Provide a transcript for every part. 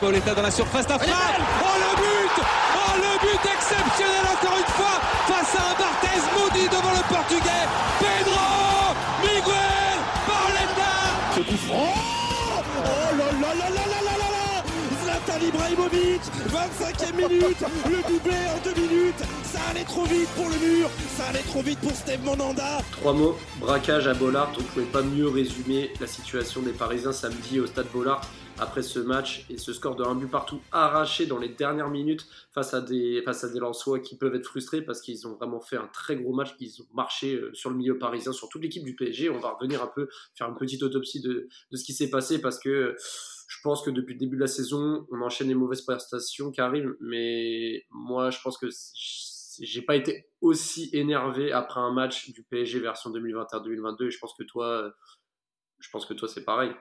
Pauletta dans la surface d'affaire. Oh le but Oh le but exceptionnel encore une fois face à un Barthez maudit devant le portugais. Pedro Zlatan Ibrahimovic 25e minute Le doublé en deux minutes Ça allait trop vite pour le mur Ça allait trop vite pour Steve Monanda Trois mots, braquage à Bollard. On ne pouvait pas mieux résumer la situation des Parisiens samedi au stade Bollard après ce match et ce score de un but partout arraché dans les dernières minutes face à des, face à des Lensois qui peuvent être frustrés parce qu'ils ont vraiment fait un très gros match, qu'ils ont marché euh, sur le milieu parisien, sur toute l'équipe du PSG. On va revenir un peu, faire une petite autopsie de, de ce qui s'est passé parce que je pense que depuis le début de la saison, on enchaîne les mauvaises prestations qui arrivent, mais moi je pense que j'ai pas été aussi énervé après un match du PSG version 2021-2022 et je pense que toi, je pense que toi c'est pareil.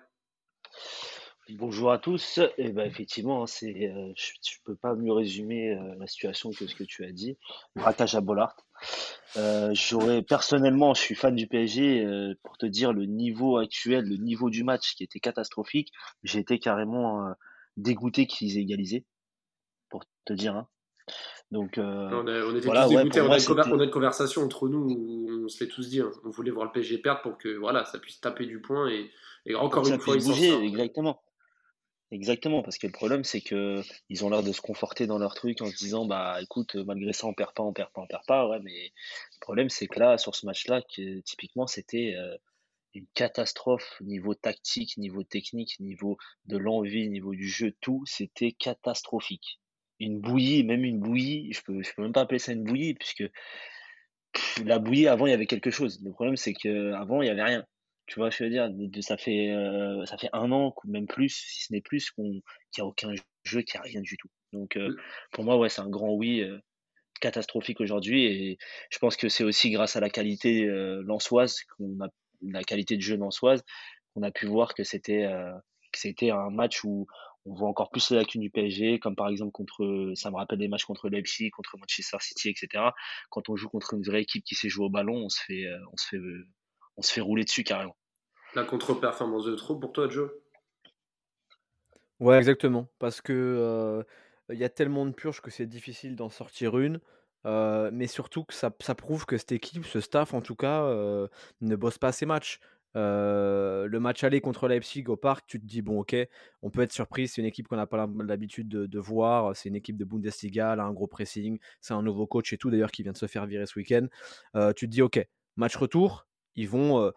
Bonjour à tous. Et eh ben effectivement, hein, c'est, euh, je ne peux pas mieux résumer euh, la situation que ce que tu as dit. Braquage à Bollard. Euh, j'aurais personnellement, je suis fan du PSG euh, pour te dire le niveau actuel, le niveau du match qui était catastrophique. J'ai été carrément dégoûté qu'ils aient égalisé, pour te dire. Hein. Donc on, on était tous dégoûtés. on, a une conversation entre nous où on se l'est tous dit. Hein. On voulait voir le PSG perdre pour que voilà, ça puisse taper du point et, et encore une fois, ils bouger, exactement. Exactement, parce que le problème, c'est que ils ont l'air de se conforter dans leur truc en se disant, bah écoute, malgré ça, on perd pas, on perd pas, on perd pas. Ouais, mais le problème, c'est que là, sur ce match-là, que, typiquement, c'était euh, une catastrophe niveau tactique, niveau technique, niveau de l'envie, niveau du jeu, tout, c'était catastrophique. Une bouillie, même une bouillie, je peux, je peux même pas appeler ça une bouillie, puisque la bouillie, avant, il y avait quelque chose. Le problème, c'est que avant il y avait rien. Tu vois, je veux dire, ça fait, euh, ça fait un an, même plus, si ce n'est plus, qu'on, qu'il n'y a aucun jeu, qu'il n'y a rien du tout. Donc, euh, pour moi, ouais, c'est un grand oui euh, catastrophique aujourd'hui. Et je pense que c'est aussi grâce à la qualité lançoise, qu'on a, la qualité de jeu lançoise, qu'on a pu voir que c'était, que c'était un match où on voit encore plus les lacunes du PSG, comme par exemple contre, ça me rappelle des matchs contre Leipzig, contre Manchester City, etc. Quand on joue contre une vraie équipe qui sait jouer au ballon, on se fait, on se fait on se fait rouler dessus carrément. La contre-performance de trop pour toi, Joe? Ouais, exactement. Parce que euh, il y a tellement de purges que c'est difficile d'en sortir une. Euh, mais surtout que ça, prouve que cette équipe, ce staff en tout cas, euh, ne bosse pas ses matchs. le match aller contre Leipzig au parc, tu te dis, bon, ok, on peut être surpris. C'est une équipe qu'on n'a pas l'habitude de, voir. C'est une équipe de Bundesliga, elle a un gros pressing. C'est un nouveau coach et tout, d'ailleurs, qui vient de se faire virer ce week-end. tu te dis, ok, match retour, ils vont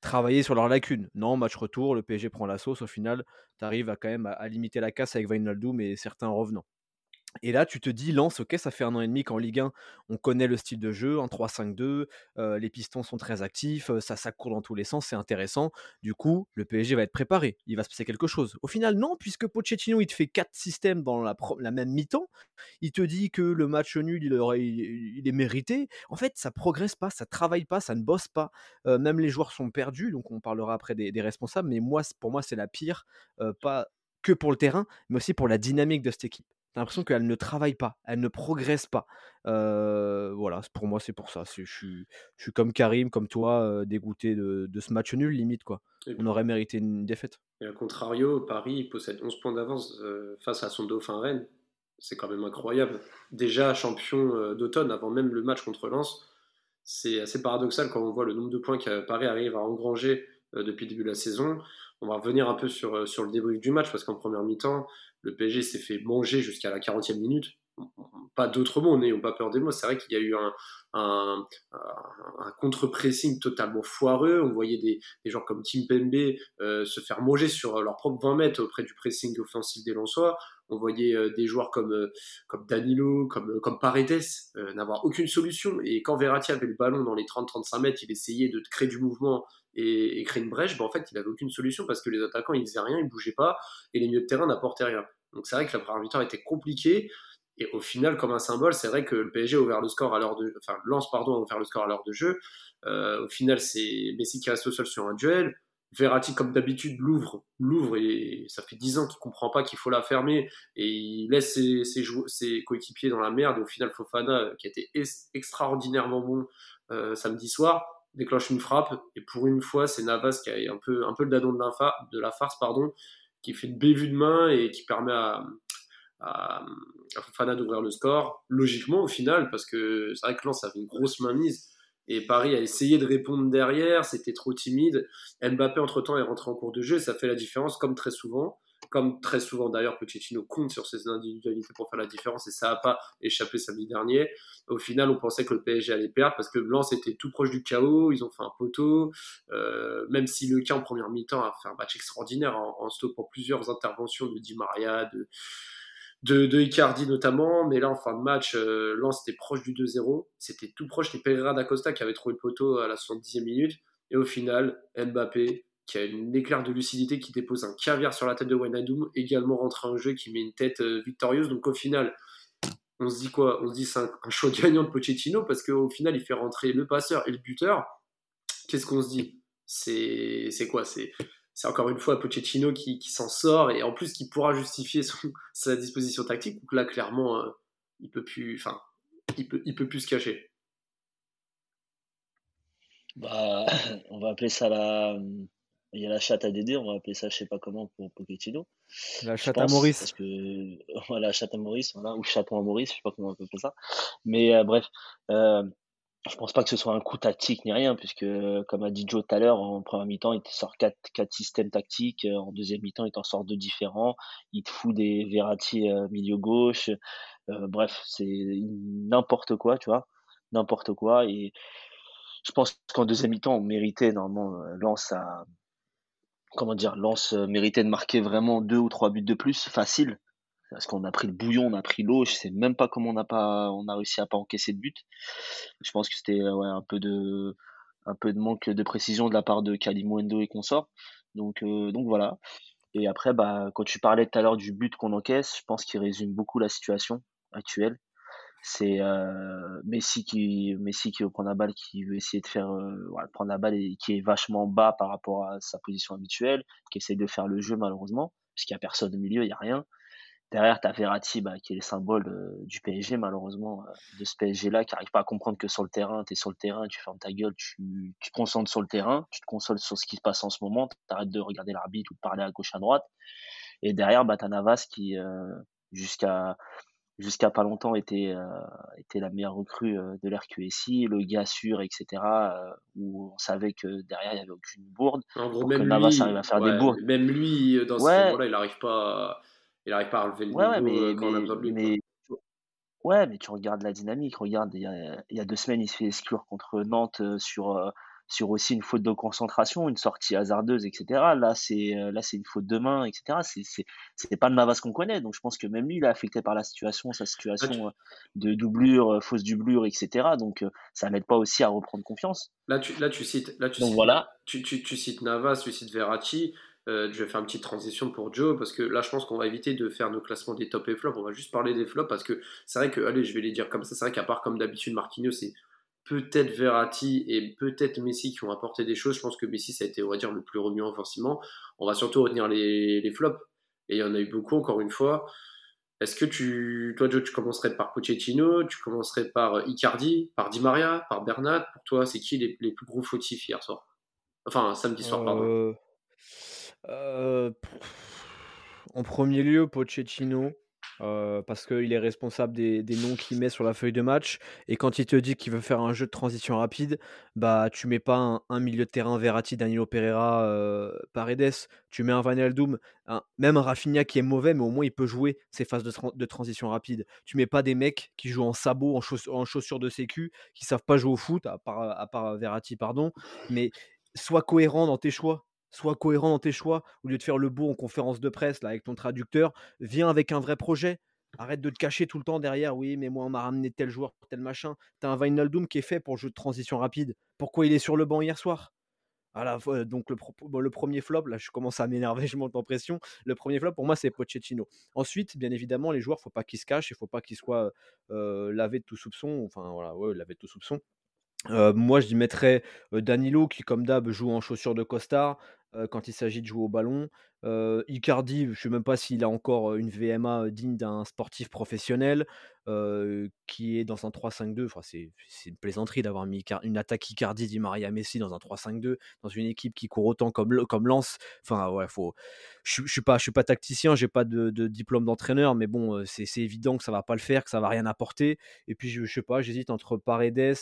travailler sur leurs lacunes. Non, match retour, le PSG prend la sauce. Au final, tu arrives à quand même à, limiter la casse avec Wijnaldum et certains revenants. Et là, tu te dis, Lance, ok, ça fait un an et demi qu'en Ligue 1, on connaît le style de jeu, en 3-5-2, euh, les pistons sont très actifs, euh, ça, ça court dans tous les sens, c'est intéressant. Du coup, le PSG va être préparé, il va se passer quelque chose. Au final, non, puisque Pochettino, il te fait quatre systèmes dans la, même mi-temps, il te dit que le match nul, il, aurait, est mérité. En fait, ça progresse pas, ça travaille pas, ça ne bosse pas. Euh, même les joueurs sont perdus, donc on parlera après des, responsables, mais moi, pour moi, c'est la pire, pas que pour le terrain, mais aussi pour la dynamique de cette équipe. L'impression qu'elle ne travaille pas, elle ne progresse pas. voilà, pour moi, c'est pour ça. Je suis, je suis comme Karim, comme toi, dégoûté de, ce match nul, limite. quoi. On aurait mérité une défaite. Et à contrario, Paris possède 11 points d'avance face à son dauphin Rennes. C'est quand même incroyable. Déjà champion d'automne, avant même le match contre Lens, c'est assez paradoxal quand on voit le nombre de points que Paris arrive à engranger depuis le début de la saison. On va revenir un peu sur, sur le débrief du match parce qu'en première mi-temps, le PSG s'est fait manger jusqu'à la 40e minute. Pas d'autres mots, n'ayons pas peur des mots. C'est vrai qu'il y a eu un, un, contre-pressing totalement foireux. On voyait des, des gens comme Tim Pembe euh, se faire manger sur leurs propres 20 mètres auprès du pressing offensif des Lensois. On voyait euh, des joueurs comme, euh, comme Danilo, comme, comme Paredes n'avoir aucune solution. Et quand Verratti avait le ballon dans les 30-35 mètres, il essayait de créer du mouvement et, créer une brèche. Ben, en fait, il n'avait aucune solution parce que les attaquants, ils faisaient rien, ils bougeaient pas et les milieux de terrain n'apportaient rien. Donc c'est vrai que la première mi-temps était compliquée. Et au final, comme un symbole, c'est vrai que le PSG a ouvert le score à l'heure de, enfin, Lance pardon a le score à l'heure de jeu. Euh, au final, c'est Messi qui reste au sol sur un duel. Verratti, comme d'habitude, l'ouvre, l'ouvre et ça fait 10 ans qu'il comprend pas qu'il faut la fermer et il laisse ses, coéquipiers dans la merde. Et au final, Fofana, qui était extraordinairement bon euh, samedi soir, déclenche une frappe. Et pour une fois, c'est Navas qui a un peu, le dadon de la, de la farce, pardon, qui fait une bévue de main et qui permet à, à, d'ouvrir le score. Logiquement, au final, parce que c'est vrai que Lens avait une grosse mainmise. Et Paris a essayé de répondre derrière, c'était trop timide. Mbappé, entre-temps, est rentré en cours de jeu, ça fait la différence, comme très souvent. Comme très souvent d'ailleurs, Pochettino compte sur ses individualités pour faire la différence et ça n'a pas échappé samedi dernier. Au final, on pensait que le PSG allait perdre parce que Blanc était tout proche du chaos, ils ont fait un poteau. Euh, même si le en première mi-temps a fait un match extraordinaire en, stoppant plusieurs interventions de Di Maria, de, de, Icardi notamment, mais là en fin de match, euh, Lens était proche du 2-0, c'était tout proche, c'était Pereira d'Acosta qui avait trouvé le poteau à la 70e minute, et au final, Mbappé, qui a une éclair de lucidité, qui dépose un caviar sur la tête de Wijnaldum, également rentre en jeu, qui met une tête euh, victorieuse, donc au final, on se dit quoi? On se dit c'est un, un choix gagnant de Pochettino, parce qu'au final, il fait rentrer le passeur et le buteur, qu'est-ce qu'on se dit? C'est quoi? C'est encore une fois Pochettino qui, s'en sort et en plus qui pourra justifier sa disposition tactique. Donc là, clairement, euh, il peut plus, enfin, il peut, il peut plus se cacher. Bah, on va appeler ça la. Il y a la chatte à Dédé, on va appeler ça, je sais pas comment, pour Pochettino. La chatte à Maurice. Parce que, la chatte à Maurice, voilà, ou chaton à Maurice, je sais pas comment on peut appeler ça. Mais euh, bref, euh, je pense pas que ce soit un coup tactique ni rien, puisque, comme a dit Joe tout à l'heure, en première mi-temps, il te sort quatre, quatre systèmes tactiques. Euh, en deuxième mi-temps, il t'en sort deux différents. Il te fout des Verratti euh, milieu gauche. Euh, bref, c'est n'importe quoi, tu vois. N'importe quoi. Et je pense qu'en deuxième mi-temps, on méritait, normalement, Lance à, comment dire, Lance méritait de marquer vraiment deux ou trois buts de plus, facile parce qu'on a pris le bouillon, on a pris l'eau, je sais même pas comment on a pas on a réussi à pas encaisser de but. Je pense que c'était ouais, un peu de un peu de manque de précision de la part de Kalimundo et consorts. Donc euh, donc voilà. Et après bah quand tu parlais tout à l'heure du but qu'on encaisse, je pense qu'il résume beaucoup la situation actuelle. C'est euh, Messi qui Messi qui veut la balle, qui veut essayer de faire euh, prendre la balle et qui est vachement bas par rapport à sa position habituelle, qui essaie de faire le jeu malheureusement, puisqu'il n'y a personne au milieu, il n'y a rien. Derrière, tu as Verratti, bah, qui est le symbole euh, du PSG, malheureusement, de ce PSG-là, qui n'arrive pas à comprendre que sur le terrain, tu es sur le terrain, tu fermes ta gueule, tu, tu te concentres sur le terrain, tu te consoles sur ce qui se passe en ce moment, tu arrêtes de regarder l'arbitre ou de parler à gauche, à droite. Et derrière, bah, Navas qui, jusqu'à jusqu'à pas longtemps, était, était la meilleure recrue de l'RQSI, le gars sûr, etc., où on savait que derrière, il n'y avait aucune bourde. En gros, même lui, arrive à faire des bourdes. Même lui, dans ce moment-là, il n'arrive pas à il n'arrive pas à relever le niveau mais, euh, quand on a besoin de lui. ouais, mais tu regardes la dynamique. Regarde, il y a, il y a deux semaines, il se fait exclure contre Nantes euh, sur, euh, sur aussi une faute de concentration, une sortie hasardeuse, etc. Là, c'est là, c'est une faute de main, etc. C'est c'est pas le Navas qu'on connaît. Donc, je pense que même lui, il est affecté par la situation, sa situation de doublure, fausse doublure, etc. Donc, ça n'aide pas aussi à reprendre confiance. Là, tu, là, tu cites, là, tu Donc, cites, voilà. Tu, tu, tu, cites Navas, tu cites Verratti. Euh, je vais faire une petite transition pour Joe parce que là, je pense qu'on va éviter de faire nos classements des top et flops. On va juste parler des flops parce que c'est vrai que, allez, je vais les dire comme ça. C'est vrai qu'à part comme d'habitude, Marquinhos, c'est peut-être Verratti et peut-être Messi qui ont apporté des choses. Je pense que Messi, ça a été, on va dire, le plus remuant forcément. On va surtout retenir les, flops. Et il y en a eu beaucoup, encore une fois. Est-ce que tu, toi, Joe, tu commencerais par Pochettino, tu commencerais par Icardi, par Di Maria, par Bernat? Pour toi, c'est qui les, plus gros fautifs hier soir? Enfin, samedi soir, pardon. Euh, en premier lieu, Pochettino, parce qu'il est responsable des noms qu'il met sur la feuille de match et quand il te dit qu'il veut faire un jeu de transition rapide, bah, tu mets pas un milieu de terrain Verratti, Danilo Pereira, Paredes, tu mets un Wijnaldum, un même Rafinha qui est mauvais, mais au moins il peut jouer ces phases de transition rapide. Tu mets pas des mecs qui jouent en sabots, en en chaussures de sécu, qui savent pas jouer au foot, à part à part Verratti, pardon, mais sois cohérent dans tes choix. Sois cohérent dans tes choix. Au lieu de faire le beau en conférence de presse avec ton traducteur, viens avec un vrai projet. Arrête de te cacher tout le temps derrière. Oui, mais moi, on m'a ramené tel joueur, tel machin. T'as un Vinaldoom qui est fait pour le jeu de transition rapide. Pourquoi il est sur le banc hier soir? Voilà, donc le, premier flop, là je commence à m'énerver, je monte en pression. Le premier flop pour moi c'est Pochettino. Ensuite, bien évidemment, les joueurs, faut pas qu'ils se cachent, il faut pas qu'ils soient euh, lavés de tout soupçon. Enfin voilà, ouais, lavés de tout soupçon moi, je mettrais Danilo qui, comme d'hab, joue en chaussures de costard. Quand il s'agit de jouer au ballon. Icardi, je ne sais même pas s'il a encore une VMA digne d'un sportif professionnel qui est dans un 3-5-2. Enfin, c'est une plaisanterie d'avoir mis une attaque Icardi, Di Maria, Messi dans un 3-5-2 dans une équipe qui court autant comme, comme Lance. Enfin, ouais, faut. Je, ne suis pas, pas tacticien, j'ai pas de, diplôme d'entraîneur, mais bon, c'est évident que ça va pas le faire, que ça va rien apporter. Et puis, je, je sais pas, j'hésite entre Paredes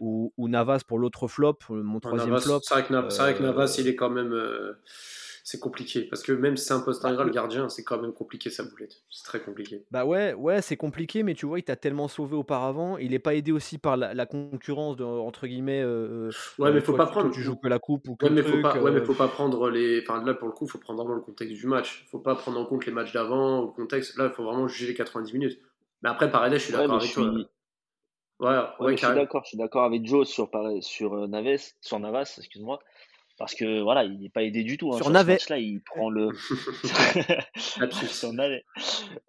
ou, Navas pour l'autre flop, mon troisième flop. C'est vrai, que Navas, il est quand même c'est compliqué. Parce que même si c'est un poste ingrat, le gardien, c'est quand même compliqué sa boulette. C'est très compliqué. Bah ouais, ouais, c'est compliqué, mais tu vois, il t'a tellement sauvé auparavant. Il n'est pas aidé aussi par la, concurrence, de, entre guillemets. Euh, ouais, mais euh, faut pas prendre. Tu joues que la coupe ou que ouais, mais faut pas, ouais, mais euh. faut pas prendre les. Enfin, là, pour le coup, il faut prendre vraiment le contexte du match. faut pas prendre en compte les matchs d'avant, le contexte. Là, il faut vraiment juger les 90 minutes. Mais après, pareil, je suis d'accord avec toi. Ouais, ouais, je suis d'accord, je suis d'accord avec Joe sur, sur Naves, sur Navas, excuse-moi parce que voilà, il n'est pas aidé du tout. Hein. Sur, Sur Navet. là il prend le. Sur.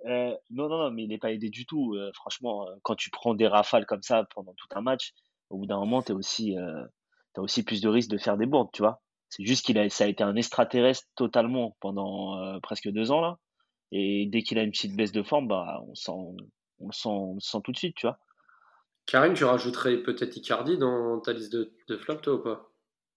Euh, non, non, non, mais il n'est pas aidé du tout. Euh, franchement, euh, quand tu prends des rafales comme ça pendant tout un match, au bout d'un moment, tu as aussi, as aussi plus de risques de faire des bourdes, tu vois. C'est juste qu'il a, ça a été un extraterrestre totalement pendant presque deux ans là. Et dès qu'il a une petite baisse de forme, bah, on, sent, on, le sent, on le sent tout de suite, tu vois. Karim, tu rajouterais peut-être Icardi dans ta liste de, de flop, toi ou pas?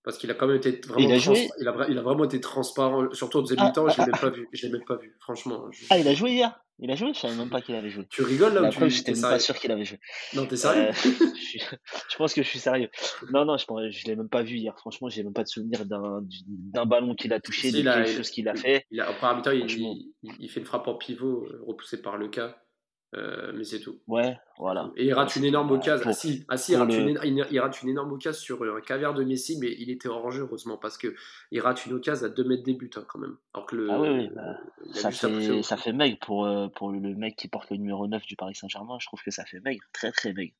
Parce qu'il a quand même été vraiment, il a, il a, vraiment été transparent, surtout au deuxième ah, mi-temps, je ne l'ai ah, même pas vu, je l'ai même pas vu, franchement. Ah, il a joué hier Il a joué Je savais même pas qu'il avait joué. Tu rigoles là ou tu J'étais même pas sûr qu'il avait joué. Non, t'es sérieux? Euh, je, pense que je suis sérieux. Non, non, je ne l'ai même pas vu hier. Franchement, j'ai même pas de souvenir d'un ballon qu'il a touché, de quelque chose qu'il a fait. Il a, premier mi-temps, il, il, fait une frappe en pivot, euh, repoussé par le cas. Euh, mais c'est tout. Ouais, voilà. Et il rate une énorme occasion. Ah, si, ah, si il, rate une, il, rate une, énorme occasion sur un caviar de Messi, mais il était hors jeu, heureusement, parce que il rate une occasion à 2 mètres des buts, hein, quand même. Alors que le, ah oui, bah, ça, fait, ça fait maigre pour, euh, pour le mec qui porte le numéro 9 du Paris Saint-Germain. Je trouve que ça fait maigre, très très maigre.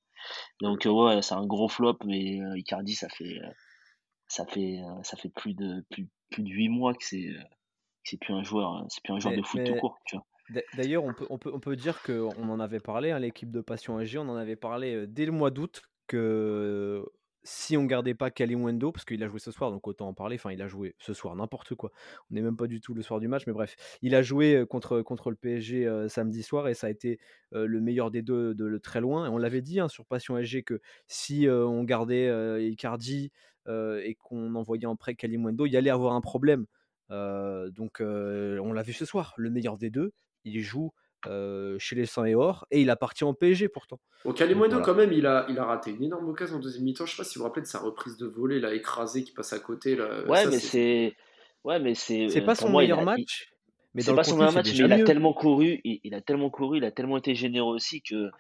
Donc, euh, ouais, c'est un gros flop, mais Icardi, ça fait, ça fait, ça fait plus, de, plus, plus de 8 mois que c'est c'est plus un joueur, hein, c'est plus un joueur de foot tout court, tu vois. D'ailleurs, on peut, on, peut, on peut dire qu'on en avait parlé, hein, l'équipe de Passion AG, on en avait parlé dès le mois d'août que si on gardait pas Wendo, parce qu'il a joué ce soir, donc autant en parler, enfin il a joué ce soir, n'importe quoi. On n'est même pas du tout le soir du match, mais bref, il a joué contre, contre le PSG samedi soir et ça a été le meilleur des deux de, très loin. Et on l'avait dit hein, sur Passion AG que si on gardait Icardi et qu'on envoyait en prêt Wendo, il y allait avoir un problème. donc on l'a vu ce soir, le meilleur des deux il joue chez les 100 et Or et il a parti en PSG pourtant. Au Calimundo, quand même, il a, il a raté une énorme occasion en deuxième mi-temps. Je sais pas si vous vous rappelez de sa reprise de volée, là, écrasé qui passe à côté. Là. Ouais, mais c'est. Ouais, mais c'est. C'est pas son meilleur match. Mais c'est pas son meilleur match, mais il a tellement couru, il, il, a tellement couru, il a tellement été généreux aussi que.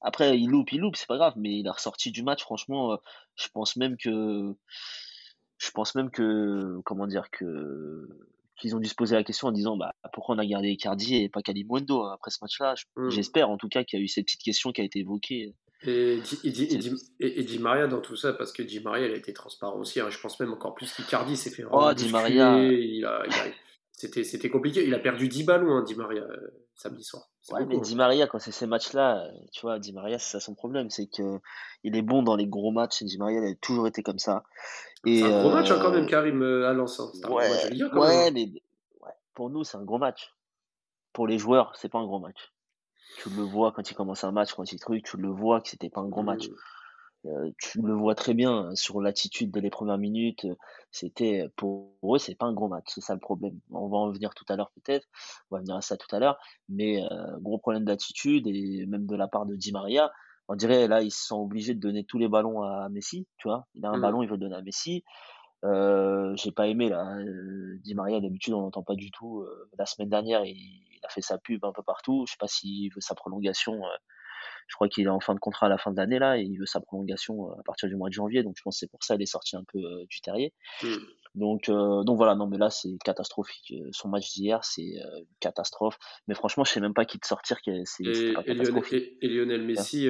Après, il loupe, il loupe, c'est pas grave, mais il a ressorti du match, franchement, je pense même que. Je pense même que. Comment dire que qu'ils ont dû se poser la question en disant bah, pourquoi on a gardé Icardi et pas Kalimundo hein, après ce match-là? Mmh. J'espère en tout cas qu'il y a eu cette petite question qui a été évoquée. Et, Di Maria dans tout ça, parce que Di Maria, elle a été transparent aussi. Hein. je pense même encore plus qu'Icardi s'est fait oh, Di Maria. Il a, c'était compliqué. Il a perdu 10 ballons, hein, Di Maria, euh, samedi soir. Ouais, mais Di Maria, quand c'est ces matchs-là, tu vois, Di Maria, c'est ça son problème. C'est que il est bon dans les gros matchs. Di Maria, il a toujours été comme ça. C'est un gros match hein, quand même, euh, Karim euh, à. Ouais, ouais, mais pour nous, c'est un gros match. Pour les joueurs, c'est pas un gros match. Tu le vois quand il commence un match, quand il truc, tu le vois que c'était pas un gros match. Euh, tu le vois très bien hein, sur l'attitude dès les premières minutes. C'était pour eux, c'est pas un gros match, c'est ça le problème. On va en venir tout à l'heure peut-être, on va venir à ça tout à l'heure, mais gros problème d'attitude et même de la part de Di Maria on dirait là ils sont obligés de donner tous les ballons à Messi, tu vois. Il a un mmh. ballon, il veut le donner à Messi. Euh, j'ai pas aimé là. Euh, Di Maria d'habitude on n'entend pas du tout. Euh, la semaine dernière il, a fait sa pub un peu partout. Je sais pas s'il veut sa prolongation. Je crois qu'il est en fin de contrat à la fin de l'année là et il veut sa prolongation à partir du mois de janvier. Donc je pense que c'est pour ça qu'il est sorti un peu du terrier. Mmh. Donc, euh, donc voilà, non, mais là, c'est catastrophique. Euh, son match d'hier, c'est euh, une catastrophe. Mais franchement, je sais même pas qui te sortir. C'est, et, et, Lionel, et, Lionel, Messi,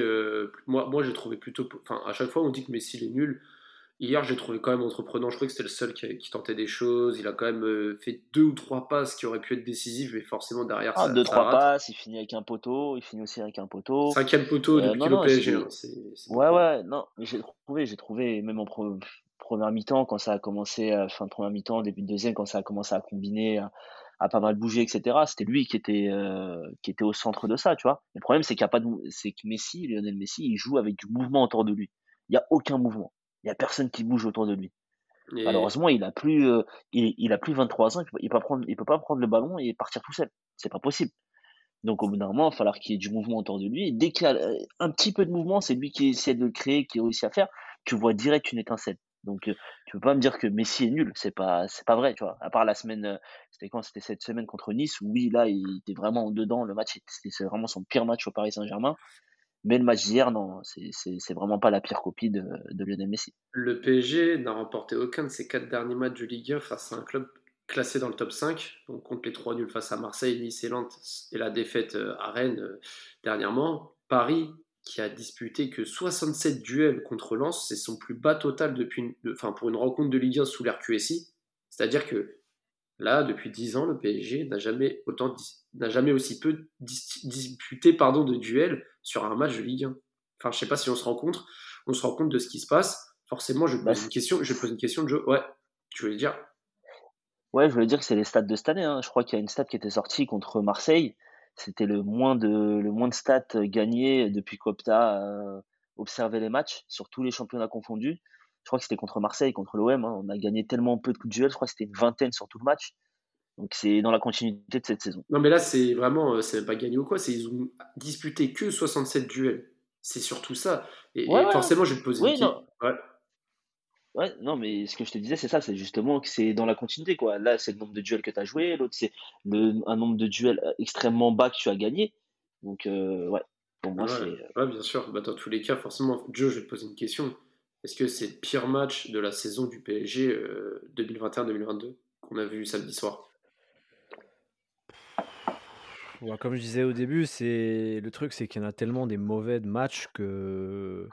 moi, moi j'ai trouvé plutôt. Enfin, à chaque fois, on dit que Messi est nul. Hier, j'ai trouvé quand même entreprenant. Je crois que c'était le seul qui, qui, tentait des choses. Il a quand même fait deux ou trois passes qui auraient pu être décisives, mais forcément derrière ah, ça. Deux, trois passes, il finit avec un poteau. Il finit aussi avec un poteau. Cinquième poteau depuis le PSG. Hein, ouais, ouais, non, mais j'ai trouvé, j'ai trouvé, même en pro première mi-temps, quand ça a commencé, euh, fin de première mi-temps, début de deuxième, quand ça a commencé à combiner, à, pas mal bouger, etc., c'était lui qui était, euh, qui était au centre de ça, tu vois. Le problème, c'est qu'il a pas de, c'est que Messi, Lionel Messi, il joue avec du mouvement autour de lui. Il n'y a aucun mouvement. Il n'y a personne qui bouge autour de lui. Malheureusement, il a plus, euh, il, a plus 23 ans, il peut, prendre, il peut pas prendre le ballon et partir tout seul. C'est pas possible. Donc au bout d'un moment, il va falloir qu'il y ait du mouvement autour de lui. dès qu'il y a un petit peu de mouvement, c'est lui qui essaie de le créer, qui réussit à faire. Tu vois direct une étincelle. Donc, euh, tu peux pas me dire que Messi est nul, c'est pas, c'est pas vrai, tu vois. À part la semaine, euh, c'était quand? C'était cette semaine contre Nice, où oui, là, il était vraiment dedans. Le match, c'était vraiment son pire match au Paris Saint-Germain. Mais le match d'hier, non, c'est vraiment pas la pire copie de, de, Lionel Messi. Le PSG n'a remporté aucun de ses quatre derniers matchs de Ligue 1 face à un club classé dans le top 5. Donc, contre les trois nuls face à Marseille, Nice et Nantes et la défaite euh, à Rennes dernièrement. Paris qui a disputé que 67 duels contre Lens, c'est son plus bas total depuis enfin, pour une rencontre de Ligue 1 sous l'ère QSI. C'est-à-dire que là, depuis 10 ans, le PSG n'a jamais, n'a jamais aussi peu disputé pardon, de duels sur un match de Ligue 1. Enfin, je sais pas si on se rend compte, on se rend compte de ce qui se passe. Forcément, je pose bah, une question, je pose une question de jeu. Ouais, tu voulais dire? Ouais, je voulais dire que c'est les stats de cette année. Hein. Je crois qu'il y a une stat qui était sortie contre Marseille c'était le moins de le moins de stats gagnés depuis qu'Opta a observé les matchs sur tous les championnats confondus. Je crois que c'était contre Marseille, contre l'OM. Hein. On a gagné tellement peu de coups de duel. Je crois que c'était une vingtaine sur tout le match. Donc c'est dans la continuité de cette saison. Non mais là c'est vraiment euh, c'est pas gagné ou quoi. C'est ils ont disputé que 67 duels. C'est surtout ça. Et, forcément je vais te poser une question. Ouais, non, mais ce que je te disais, c'est ça, c'est justement que c'est dans la continuité, quoi. Là, c'est le nombre de duels que tu as joué, l'autre, c'est un nombre de duels euh, extrêmement bas que tu as gagné. Donc, euh, ouais, pour moi, c'est. Euh ouais, bien sûr. Bah, dans tous les cas, forcément, Joe, je vais te poser une question. Est-ce que c'est le pire match de la saison du PSG 2021-2022 qu'on a vu samedi soir? Comme je disais au début, c'est le truc, c'est qu'il y en a tellement des mauvais matchs que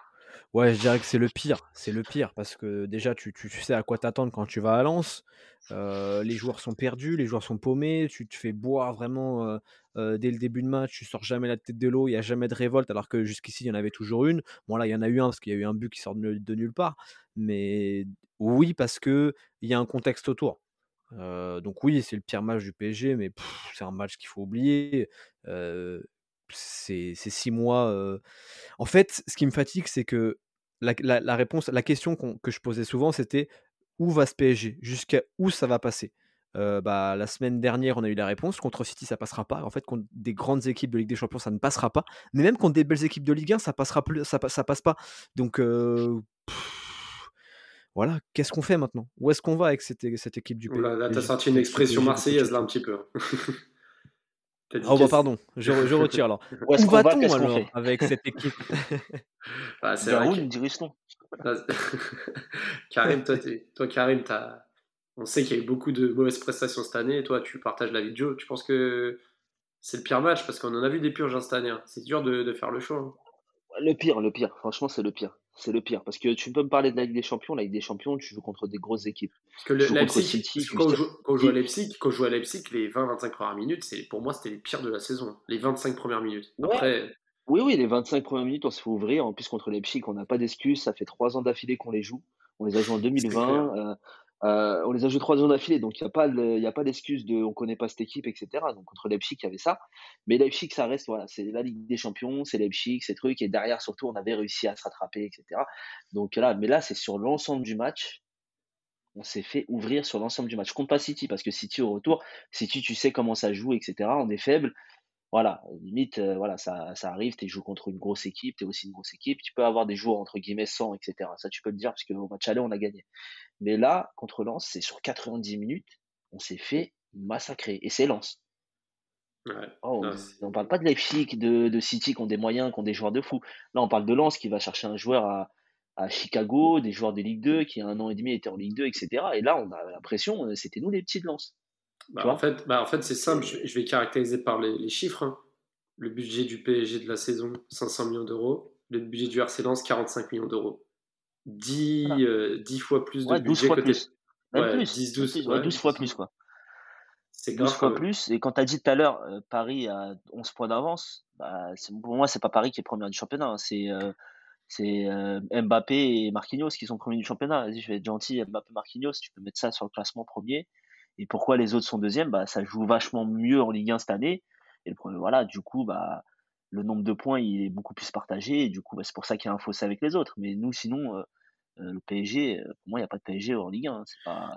Ouais, je dirais que c'est le pire. C'est le pire parce que déjà, tu, tu sais à quoi t'attendre quand tu vas à Lens. les joueurs sont perdus, les joueurs sont paumés. Tu te fais boire vraiment dès le début de match. Tu sors jamais la tête de l'eau. Il n'y a jamais de révolte alors que jusqu'ici, il y en avait toujours une. Bon, là, il y en a eu un parce qu'il y a eu un but qui sort de, nulle part. Mais oui, parce qu'il y a un contexte autour. Donc oui, c'est le pire match du PSG, mais c'est un match qu'il faut oublier c'est six mois. En fait, ce qui me fatigue, c'est que la, réponse, la question que je posais souvent, c'était où va ce PSG Jusqu'à où ça va passer? Bah, La semaine dernière, on a eu la réponse. Contre City, ça passera pas. En fait, contre des grandes équipes de Ligue des Champions, ça ne passera pas. Mais même contre des belles équipes de Ligue 1, ça passera plus, ça passe pas. Donc voilà, qu'est-ce qu'on fait maintenant? Où est-ce qu'on va avec cette, équipe du PSG Là, tu as sorti une expression marseillaise là un petit peu. Oh bah pardon, je, je retire alors. Où, Où va-t-on alors avec cette équipe? Bah, C'est vrai. Que... Karim, toi, toi Karim, as... on sait qu'il y a eu beaucoup de mauvaises prestations cette année. Et toi, tu partages la vie de Joe. Tu penses que c'est le pire match? Parce qu'on en a vu des purges hein, cette année. Hein. C'est dur de, de, faire le choix. Hein. Le pire, le pire. Franchement, c'est le pire. C'est le pire. Parce que tu peux me parler de la Ligue des Champions. La Ligue des Champions, tu joues contre des grosses équipes. Parce que le, Leipzig, quand, on joue, quand, on joue, à Leipzig, quand joue à Leipzig, les 20-25 premières minutes, c'est, pour moi, c'était les pires de la saison. Les 25 premières minutes. Après. Oui, oui, les 25 premières minutes, on se fait ouvrir. En plus, contre Leipzig, on n'a pas d'excuses. Ça fait trois ans d'affilée qu'on les joue. On les a joués en 2020. Euh, on les a joués trois ans d'affilée, donc il n'y a pas, il a pas d'excuse de on connaît pas cette équipe, etc. Donc contre Leipzig, il y avait ça. Mais Leipzig, ça reste, voilà, c'est la Ligue des Champions, c'est Leipzig, ces trucs, et derrière surtout, on avait réussi à se rattraper, etc. Donc là, mais là, c'est sur l'ensemble du match. On s'est fait ouvrir sur l'ensemble du match. Je compte pas City parce que City au retour, City, tu sais comment ça joue, etc. On est faible voilà, limite, euh, voilà, ça, ça arrive, tu joues contre une grosse équipe, tu es aussi une grosse équipe, tu peux avoir des joueurs entre guillemets sans, etc. Ça, tu peux le dire, parce qu'au match aller, on a gagné. Mais là, contre Lens, c'est sur 90 minutes, on s'est fait massacrer. Et c'est Lens. Oh, on ne parle pas de Leipzig, de, de, City qui ont des moyens, qui ont des joueurs de fou. Là, on parle de Lens qui va chercher un joueur à, à Chicago, des joueurs de Ligue 2 qui, a un an et demi, étaient en Ligue 2, etc. Et là, on a l'impression, euh, c'était nous les petits de Lens. Bah, en fait, bah, en fait c'est simple, je, vais caractériser par les, chiffres. Hein. Le budget du PSG de la saison, 500 millions d'euros. Le budget du RC Lens, 45 millions d'euros. 10, 10 euh, fois plus de budget fois plus. Même plus. 10, 12, 12 fois plus. quoi. C'est 12 fois plus. Et quand tu as dit tout à l'heure, euh, Paris a 11 points d'avance, bah, pour moi, c'est pas Paris qui est premier du championnat. Hein. C'est c'est Mbappé et Marquinhos qui sont premiers du championnat. Vas-y, je vais être gentil, Mbappé, Marquinhos, tu peux mettre ça sur le classement premier. Et pourquoi les autres sont deuxièmes? Bah, Ça joue vachement mieux en Ligue 1 cette année. Et le problème, voilà, du coup, bah, le nombre de points, il est beaucoup plus partagé. Et du coup, bah, c'est pour ça qu'il y a un fossé avec les autres. Mais nous, sinon, euh, le PSG, euh, pour moi, il n'y a pas de PSG en Ligue 1. Hein.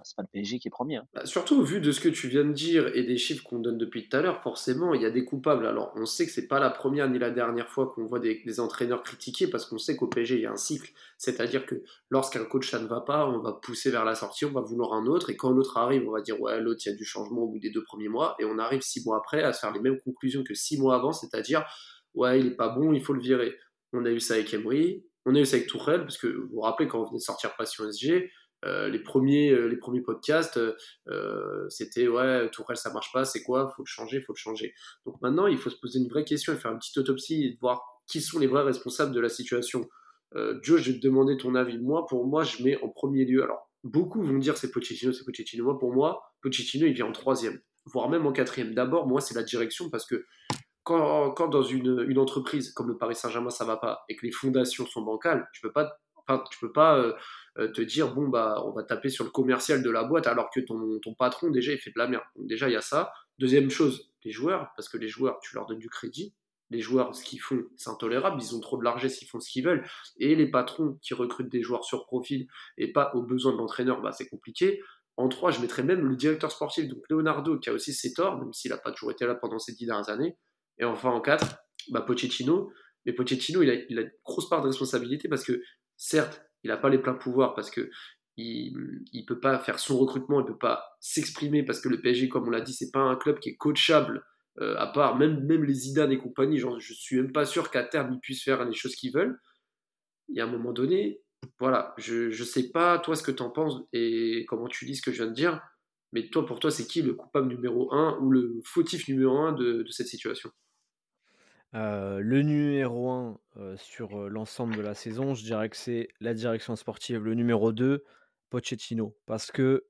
C'est pas, le PSG qui est premier. Hein. Bah, surtout, vu de ce que tu viens de dire et des chiffres qu'on donne depuis tout à l'heure, forcément, il y a des coupables. Alors, on sait que c'est pas la première ni la dernière fois qu'on voit des, entraîneurs critiqués parce qu'on sait qu'au PSG, il y a un cycle. C'est-à-dire que lorsqu'un coach, ça ne va pas, on va pousser vers la sortie, on va vouloir un autre. Et quand l'autre arrive, on va dire, ouais, l'autre, il y a du changement au bout des deux premiers mois. Et on arrive six mois après à se faire les mêmes conclusions que six mois avant, c'est-à-dire, ouais, il est pas bon, il faut le virer. On a eu ça avec Emery, on a eu ça avec Tourelle, parce que vous vous rappelez quand on venait de sortir Passion SG, euh, les, premiers, euh, les premiers podcasts, euh, c'était ouais, Tourelle ça marche pas, c'est quoi? Faut le changer, faut le changer. Donc maintenant, il faut se poser une vraie question et faire une petite autopsie et voir qui sont les vrais responsables de la situation. Joe, je vais te demander ton avis. Moi, pour moi, je mets en premier lieu. Alors, beaucoup vont dire c'est Pochettino, c'est Pochettino. Moi, pour moi, Pochettino, il vient en troisième, voire même en quatrième. D'abord, moi, c'est la direction parce que quand, dans une, entreprise comme le Paris Saint-Germain ça va pas et que les fondations sont bancales, tu peux pas, peux pas euh, euh, te dire bon bah on va taper sur le commercial de la boîte alors que ton, ton patron déjà il fait de la merde. Donc déjà il y a ça. Deuxième chose, les joueurs parce que les joueurs tu leur donnes du crédit. Les joueurs, ce qu'ils font, c'est intolérable. Ils ont trop de largesse, ils font ce qu'ils veulent. Et les patrons qui recrutent des joueurs sur profil et pas aux besoins de l'entraîneur, bah, c'est compliqué. En trois, je mettrais même le directeur sportif, donc Leonardo, qui a aussi ses torts, même s'il n'a pas toujours été là pendant ces dix dernières années. Et enfin, en 4, bah, Pochettino. Mais Pochettino, il a, une grosse part de responsabilité parce que, certes, il n'a pas les pleins pouvoirs parce que il ne peut pas faire son recrutement, il ne peut pas s'exprimer parce que le PSG, comme on l'a dit, c'est pas un club qui est coachable. Euh, à part même, les Zidane et compagnie, genre, je suis même pas sûr qu'à terme ils puissent faire les choses qu'ils veulent. Y a un moment donné, voilà, je ne sais pas toi ce que tu en penses et comment tu dis ce que je viens de dire, mais toi pour toi c'est qui le coupable numéro 1 ou le fautif numéro 1 de, de cette situation? Le numéro 1 sur l'ensemble de la saison, je dirais que c'est la direction sportive. Le numéro 2, Pochettino. Parce que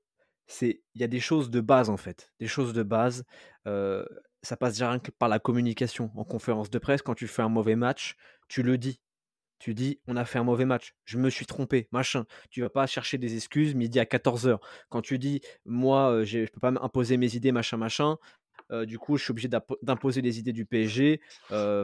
c'est, il y a des choses de base en fait. Des choses de base. ça passe que par la communication. En conférence de presse, quand tu fais un mauvais match, tu le dis. Tu dis, on a fait un mauvais match, je me suis trompé, machin. Tu vas pas chercher des excuses midi à 14h. Quand tu dis, moi, je ne peux pas imposer mes idées, machin, machin, du coup, je suis obligé d'imposer les idées du PSG.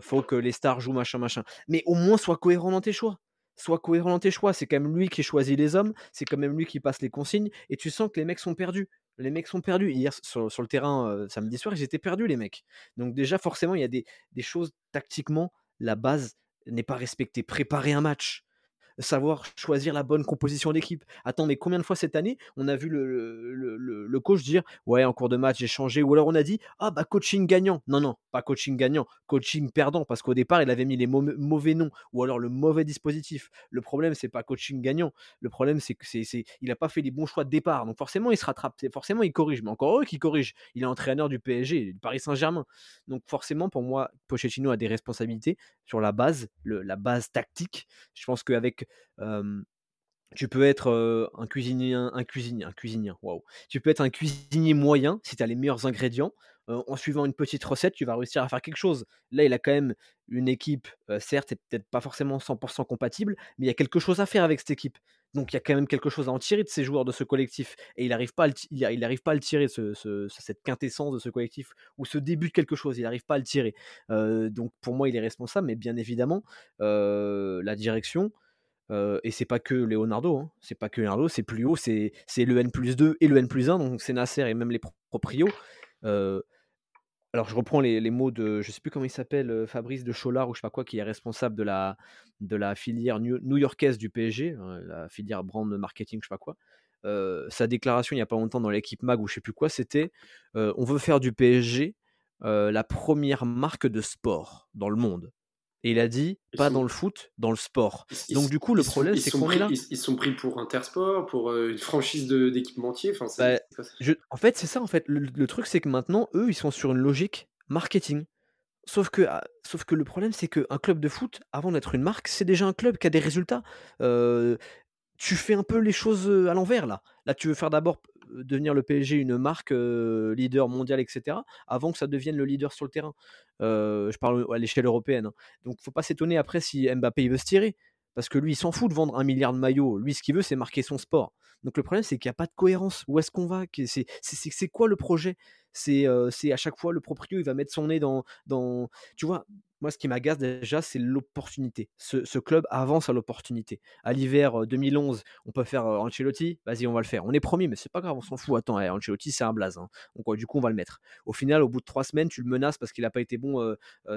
faut que les stars jouent machin, machin. Mais au moins, sois cohérent dans tes choix. Sois cohérent dans tes choix. C'est quand même lui qui choisit les hommes. C'est quand même lui qui passe les consignes. Et tu sens que les mecs sont perdus. Les mecs sont perdus. Hier, sur, le terrain, samedi soir, ils étaient perdus, les mecs. Donc, déjà, forcément, il y a des, des choses tactiquement. La base n'est pas respectée. Préparer un match savoir choisir la bonne composition d'équipe. Attends, mais combien de fois cette année on a vu le, le, coach dire Ouais, en cours de match, j'ai changé. Ou alors on a dit Ah, bah coaching gagnant. Non, non, pas coaching gagnant, coaching perdant. Parce qu'au départ, il avait mis les mauvais noms ou alors le mauvais dispositif. Le problème, c'est pas coaching gagnant. Le problème, c'est que c'est, il n'a pas fait les bons choix de départ. Donc forcément, il se rattrape. Forcément, il corrige. Mais encore eux qui corrige. Il est entraîneur du PSG, du Paris Saint-Germain. Donc forcément, pour moi, Pochettino a des responsabilités sur la base, la base tactique. Je pense qu'avec tu peux être un cuisinier, un cuisinier, un cuisinier, waouh. Tu peux être un cuisinier moyen si tu as les meilleurs ingrédients. en suivant une petite recette, tu vas réussir à faire quelque chose. Là, il a quand même une équipe, certes, peut-être pas forcément 100% compatible, mais il y a quelque chose à faire avec cette équipe. Donc il y a quand même quelque chose à en tirer de ces joueurs, de ce collectif. Et il n'arrive pas, à le, il, arrive pas à le tirer, cette quintessence de ce collectif, ou ce début de quelque chose, il n'arrive pas à le tirer. donc pour moi, il est responsable, mais bien évidemment, la direction, et c'est pas que Leonardo, hein. c'est pas que Leonardo, c'est plus haut, c'est le N plus 2 et le N plus 1, donc c'est Nasser et même les proprios. alors je reprends les, mots de, je sais plus comment il s'appelle, Fabrice de Cholard ou je sais pas quoi, qui est responsable de la, de la filière new-yorkaise du PSG, hein, la filière brand marketing, je sais pas quoi. sa déclaration il n'y a pas longtemps dans l'équipe Mag ou je sais plus quoi, c'était on veut faire du PSG la première marque de sport dans le monde. Et il a dit pas dans le foot, dans le sport. Donc du coup, le problème, c'est qu'on est là. Ils, sont pris pour Intersport, pour euh, une franchise d'équipementier. Enfin, bah, en fait, c'est ça. En fait, le, truc, c'est que maintenant, eux, ils sont sur une logique marketing. Sauf que, ah, sauf que le problème, c'est qu'un club de foot, avant d'être une marque, c'est déjà un club qui a des résultats. Euh, tu fais un peu les choses à l'envers là. Là, tu veux faire d'abord devenir le PSG une marque leader mondial, etc., avant que ça devienne le leader sur le terrain. je parle à l'échelle européenne. Donc, hein. Donc, faut pas s'étonner après si Mbappé veut se tirer. Parce que lui, il s'en fout de vendre un milliard de maillots. Lui, ce qu'il veut, c'est marquer son sport. Donc le problème, c'est qu'il n'y a pas de cohérence. Où est-ce qu'on va? C'est quoi le projet? C'est à chaque fois le proprio, il va mettre son nez dans. Tu vois, moi, ce qui m'agace déjà, c'est l'opportunité. Ce, club avance à l'opportunité. À l'hiver 2011, on peut faire Ancelotti, vas-y, on va le faire. On est promis, mais c'est pas grave, on s'en fout. Attends, eh, Ancelotti, c'est un blaze. Hein. Donc, du coup, on va le mettre. Au final, au bout de trois semaines, tu le menaces parce qu'il n'a pas été bon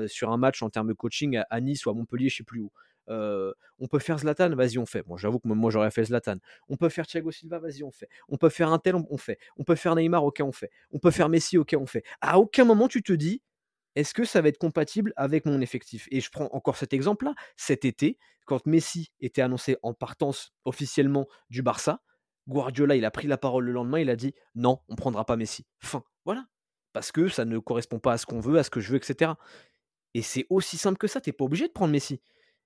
sur un match en termes de coaching à, Nice ou à Montpellier, je sais plus où. On peut faire Zlatan, vas-y, on fait. Bon, j'avoue que moi, j'aurais fait Zlatan. On peut faire Thiago Silva, vas-y, on fait. On peut faire un tel, on fait. On peut faire Neymar, ok, on fait. On peut faire Messi, ok, on fait. À aucun moment, tu te dis, est-ce que ça va être compatible avec mon effectif? Et je prends encore cet exemple-là. Cet été, quand Messi était annoncé en partance officiellement du Barça, Guardiola, il a pris la parole le lendemain, il a dit non, on ne prendra pas Messi. Fin. Voilà. Parce que ça ne correspond pas à ce qu'on veut, à ce que je veux, etc. Et c'est aussi simple que ça. Tu n'es pas obligé de prendre Messi.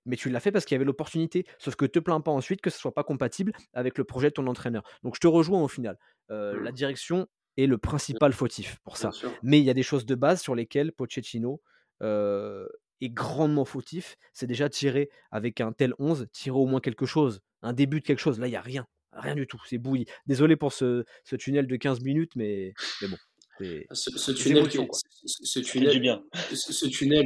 Mais tu l'as fait parce qu'il y avait l'opportunité. Sauf que te plains pas ensuite que ce soit pas compatible avec le projet de ton entraîneur. Donc je te rejoins au final. Euh, mmh. La direction, est le principal fautif pour ça. Mais il y a des choses de base sur lesquelles Pochettino est grandement fautif. C'est déjà tirer avec un tel 11, tirer au moins quelque chose, un début de quelque chose. Là, il n'y a rien. Rien du tout, c'est bouilli. Désolé pour ce, tunnel de 15 minutes, mais, mais bon. Ce, tunnel, ce, tunnel, bien. ce, tunnel,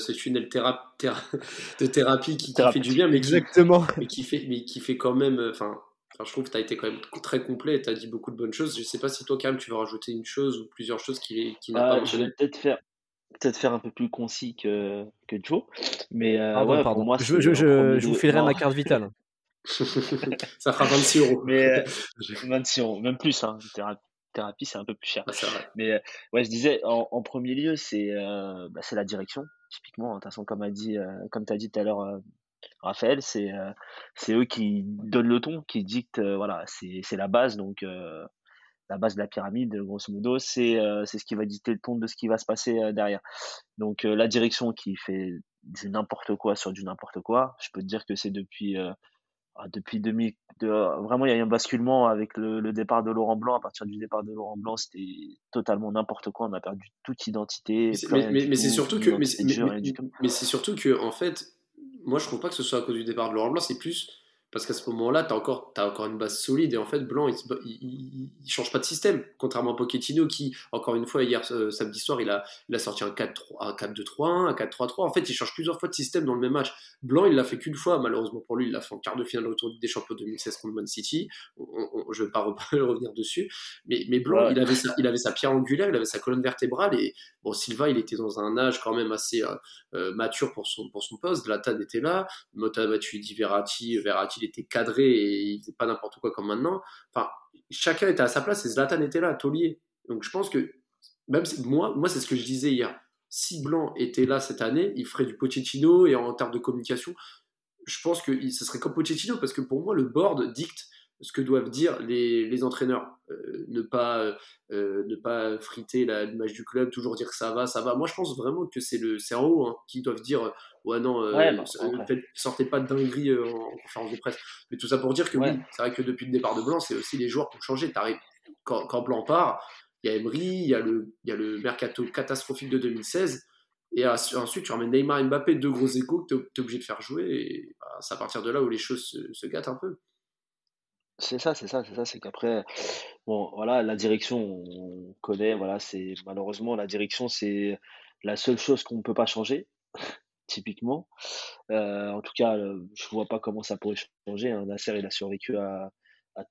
ce tunnel de thérapie qui, fait du bien, mais exactement, mais qui fait, mais qui fait quand même, enfin, je trouve que tu as été quand même très complet et tu as dit beaucoup de bonnes choses. Je ne sais pas si toi, Karim, tu veux rajouter une chose ou plusieurs choses qui, qui n'a pas Je vais peut-être faire, peut faire un peu plus concis que, que Joe. Mais euh, pardon, moi, je, je, je, vous filerai ma carte vitale. ça fera 26 euros. Mais 26 euh, euros, même plus. Hein. Thérapie, c'est un peu plus cher. Mais euh, ouais, je disais, en, premier lieu, c'est bah, la direction. Typiquement, de toute façon, comme, a dit, comme tu as dit tout à l'heure, Raphaël, c'est euh, c'est eux qui donnent le ton, qui dictent, euh, voilà, c'est la base, donc euh, la base de la pyramide, grosso modo, c'est ce qui va dicter le ton de ce qui va se passer derrière. Donc la direction qui fait du n'importe quoi sur du n'importe quoi, je peux te dire que c'est depuis depuis 2000, vraiment il y a eu un basculement avec le, départ de Laurent Blanc. À partir du départ de Laurent Blanc, c'était totalement n'importe quoi. On a perdu toute identité. Mais, c'est surtout que, mais, mais c'est surtout que en fait, moi, je trouve pas que ce soit à cause du départ de Laurent Blanc, c'est plus parce qu'à ce moment-là, tu as encore, as encore une base solide. Et en fait, Blanc, il ne change pas de système. Contrairement à Pochettino, qui, encore une fois, hier, euh, samedi soir, il a, il a sorti un 4-2-3-1, un 4-3-3. En fait, il change plusieurs fois de système dans le même match. Blanc, il l'a fait qu'une fois. Malheureusement pour lui, il l'a fait en quart de finale autour des champions 2016 contre Man City. je ne vais pas revenir dessus. Mais, mais Blanc, il, avait sa, il avait sa pierre angulaire, il avait sa colonne vertébrale. Et bon, Silva, il était dans un âge quand même assez euh, euh, mature pour son, pour son poste. Latane était là. Mota Matuidi, Verratti, Verratti il était cadré et il faisait pas n'importe quoi comme maintenant. Enfin, chacun était à sa place et Zlatan était là, taulier. Donc je pense que, même moi, moi c'est ce que je disais hier. Si Blanc était là cette année, il ferait du Pochettino et en termes de communication, je pense que ce serait comme Pochettino parce que pour moi, le board dicte ce que doivent dire les, entraîneurs. Euh, ne, pas, euh, ne pas friter l'image du club, toujours dire que ça va, ça va. Moi, je pense vraiment que c'est en haut hein, qui doivent dire ouais, non, euh, bah, sortez pas de dinguerie en, conférence de presse. Mais tout ça pour dire que oui, c'est vrai que depuis le départ de Blanc, c'est aussi les joueurs qui ont changé. Quand, quand Blanc part, il y a Emery, il y a, le, il y a le mercato catastrophique de 2016. Et ensuite, tu ramènes Neymar Mbappé, deux gros échos que tu es, obligé de faire jouer. Et bah, c'est à partir de là où les choses se, se gâtent un peu. C'est ça, c'est ça, c'est ça, c'est qu'après, bon, voilà, la direction, on connaît, voilà, c'est malheureusement la direction, c'est la seule chose qu'on ne peut pas changer, typiquement. Euh, en tout cas, euh, je vois pas comment ça pourrait changer. Hein. Nasser, il a survécu à,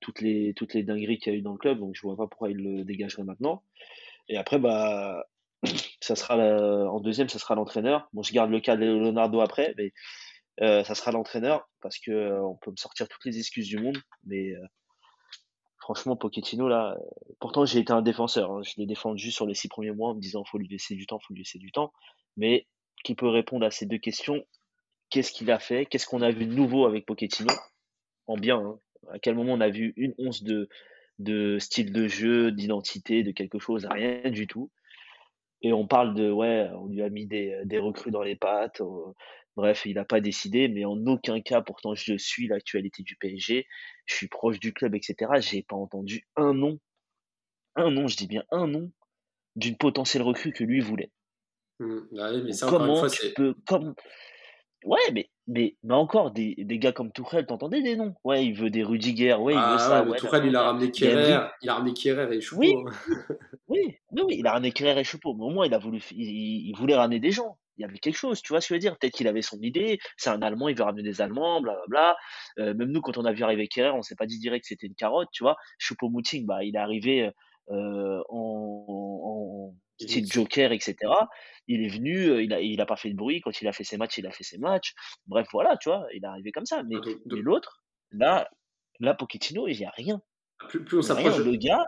toutes les toutes les dingueries qu'il y a eu dans le club, donc je vois pas pourquoi il le dégagerait maintenant. Et après, bah, ça sera en deuxième, ça sera l'entraîneur. Bon, je garde le cas de Leonardo après, mais ça sera l'entraîneur parce que euh, on peut me sortir toutes les excuses du monde, mais euh, franchement Pochettino là, pourtant j'ai été un défenseur, hein. je l'ai défendu sur les six premiers mois en me disant faut lui laisser du temps, faut lui laisser du temps, mais qui peut répondre à ces deux questions? Qu'est-ce qu'il a fait? Qu'est-ce qu'on a vu de nouveau avec Pochettino? En bien, hein. à quel moment on a vu une once de style de jeu, d'identité, de quelque chose, rien du tout. Et on parle de, ouais, on lui a mis des recrues dans les pattes, Bref, il n'a pas décidé, mais en aucun cas, pourtant, je suis l'actualité du PSG, je suis proche du club, etc. J'ai pas entendu un nom, un nom, je dis bien un nom, d'une potentielle recrue que lui voulait. Mmh, mais ça, comment tu peux, comme... Ouais, mais mais, mais encore, des, des gars comme Tourelle, t'entendais des noms? Ouais, il veut des Rudiger, ouais, il veut Ah ça. ouais, Tourelle, il a ramené. Kerrer, il a ramené Kerrer et Oui, Choupo. oui, oui, oui, il a ramené Kerrer et Choupo, mais au moins il a voulu, il, il voulait ramener des gens. Il y avait quelque chose, tu vois ce que je veux dire? Peut-être qu'il avait son idée, c'est un Allemand, il veut ramener des Allemands, blablabla. Euh, même nous, quand on a vu arriver Kerrer, on s'est pas dit direct que c'était une carotte, tu vois. Choupo-Moting, bah, il est arrivé euh, en, en, style. Joker, etc. Il est venu, euh, il a, il a pas fait de bruit. Quand il a fait ses matchs, il a fait ses matchs. Bref, voilà, tu vois, il est arrivé comme ça. Mais, Ah, donc- mais l'autre, là, là, Pochettino, il y a rien. plus, plus on s'approche. Le gars,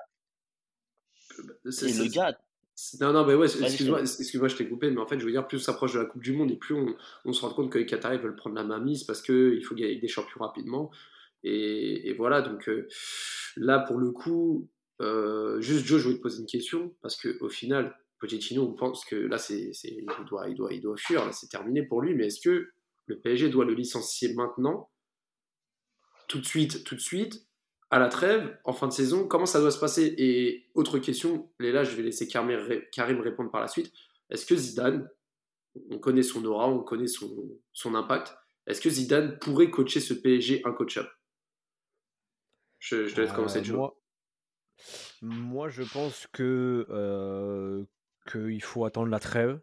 c'est- et le c'est- gars, c'est- Non, non, mais ouais, excuse-moi, je t'ai coupé, mais en fait, je veux dire, plus on s'approche de la Coupe du Monde et plus on, on se rend compte que les Qataris veulent prendre la main mise parce qu'il faut gagner des champions rapidement. Et, et voilà, donc euh, là, pour le coup, euh, juste Joe, je voulais te poser une question parce qu'au final, Pochettino, on pense que là, c'est- il, doit, il, doit, il doit fuir, là, c'est terminé pour lui, mais est-ce que le PSG doit le licencier maintenant, tout de suite, tout de suite, à la trêve, en fin de saison, comment ça doit se passer? Et autre question, et là je vais laisser Karim, ré- Karim répondre par la suite, est-ce que Zidane, on connaît son aura, on connaît son, son impact, est-ce que Zidane pourrait coacher ce PSG incoachable? Je, je te laisse commencer, Euh, moi, moi, je pense que euh, qu'il faut attendre la trêve.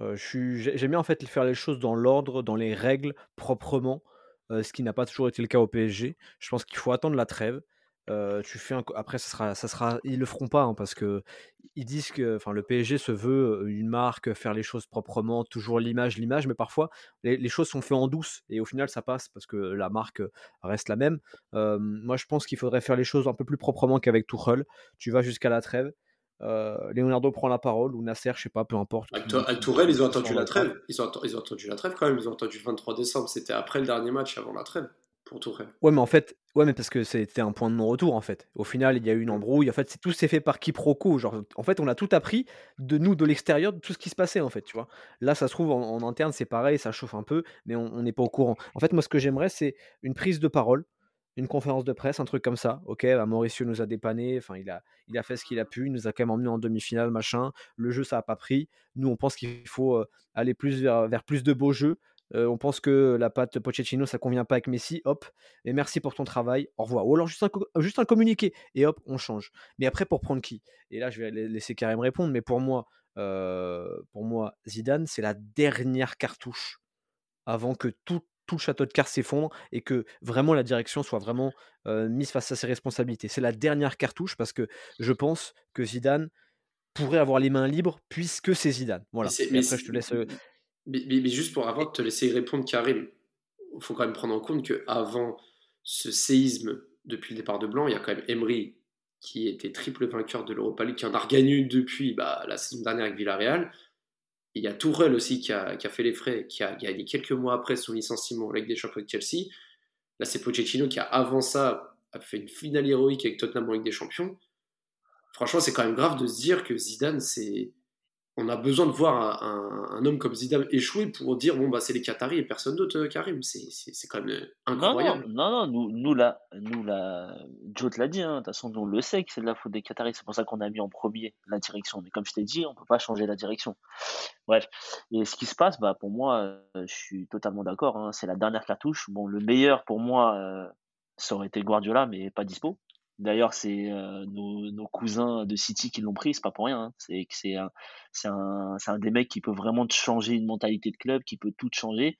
Euh, j'aime bien en fait faire les choses dans l'ordre, dans les règles, proprement, euh, ce qui n'a pas toujours été le cas au PSG. Je pense qu'il faut attendre la trêve. Euh, tu fais un après, ça sera, ça sera, ils le feront pas hein, parce que ils disent que, enfin, le PSG se veut euh, une marque, faire les choses proprement, toujours l'image, l'image, mais parfois les, choses sont faites en douce et au final ça passe parce que la marque euh, reste la même. Euh, moi, je pense qu'il faudrait faire les choses un peu plus proprement qu'avec Tuchel. Tu vas jusqu'à la trêve. Euh, Leonardo prend la parole ou Nasser, je sais pas, peu importe. Qui- Tou- qui- avec Tourelle, ils ont attendu la trêve. Ils ont, ils ont attendu la trêve quand même. Ils ont attendu le 23 décembre. C'était après le dernier match avant la trêve pour Tourelle. Ouais, mais en fait, ouais, mais parce que c'était un point de non-retour en fait. Au final, il y a eu une embrouille. En fait, c'est tout s'est fait par quiproquo. Genre, en fait, on a tout appris de nous, de l'extérieur, de tout ce qui se passait en fait. Tu vois. Là, ça se trouve en, en interne, c'est pareil, ça chauffe un peu, mais on n'est pas au courant. En fait, moi, ce que j'aimerais, c'est une prise de parole, une conférence de presse, un truc comme ça. Ok, bah, Mauricio nous a dépanné. Enfin, il a, fait ce qu'il a pu. Il nous a quand même emmené en demi-finale, machin. Le jeu, ça a pas pris. Nous, on pense qu'il faut euh, aller plus vers, plus de beaux jeux. Euh, on pense que la patte Pochettino, ça convient pas avec Messi. Hop, et merci pour ton travail, au revoir. Ou alors juste un, communiqué, et hop, on change. Mais après, pour prendre qui? Et là, je vais la- laisser Karim répondre, mais pour moi, euh, pour moi Zidane, c'est la dernière cartouche avant que tout, tout le château de cartes s'effondre et que vraiment la direction soit vraiment euh, mise face à ses responsabilités. C'est la dernière cartouche parce que je pense que Zidane pourrait avoir les mains libres puisque c'est Zidane. Voilà. Mais après, je te laisse. Mais, juste pour avant de te laisser répondre, Karim, il faut quand même prendre en compte qu'avant ce séisme depuis le départ de Blanc, il y a quand même Emery qui était triple vainqueur de l'Europa League, qui en a regagné une depuis bah, la saison dernière avec Villarreal. Il y a Tourelle aussi qui a, qui a fait les frais, qui a gagné quelques mois après son licenciement en Ligue des Champions avec Chelsea. Là, c'est Pochettino qui a, avant ça, a fait une finale héroïque avec Tottenham en Ligue des Champions. Franchement, c'est quand même grave de se dire que Zidane, c'est. On a besoin de voir un, un- un homme comme Zidane échouer pour dire bon, bah, c'est les Qataris et personne d'autre, euh, Karim. C'est quand même euh, Non, non, incroyable. non, non, nous, nous là, nous là, Joe te l'a dit, hein, de toute façon, nous on le sait que c'est de la faute des Qataris, c'est pour ça qu'on a mis en premier la direction. Mais comme je t'ai dit, on peut pas changer la direction. Bref, et ce qui se passe, bah pour moi, euh, je suis totalement d'accord. hein, c'est la dernière cartouche. Bon, le meilleur pour moi, euh, ça aurait été Guardiola, mais pas dispo. D'ailleurs, c'est euh, nos, nos cousins de City qui l'ont pris, c'est pas pour rien. hein. C'est que c'est un, c'est un, c'est un des mecs qui peut vraiment te changer une mentalité de club, qui peut tout te changer.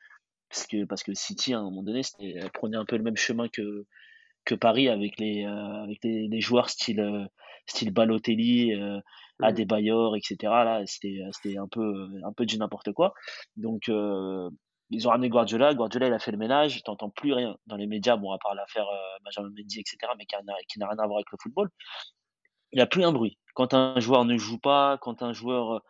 Parce que, parce que City, à un moment donné, elle prenait un peu le même chemin que, que Paris avec les, euh, avec les, les joueurs style, euh, style Balotelli, euh, Mhm. Adebayor, etc. Là, c'était, c'était un peu, un peu du n'importe quoi. Donc, euh, ils ont ramené Guardiola. Guardiola, il a fait le ménage. T'entends plus rien dans les médias, bon, à part l'affaire euh, Benjamin Mendy, etc., mais qui n'a rien à voir avec le football. Il n'y a plus un bruit. Quand un joueur ne joue pas, quand un joueur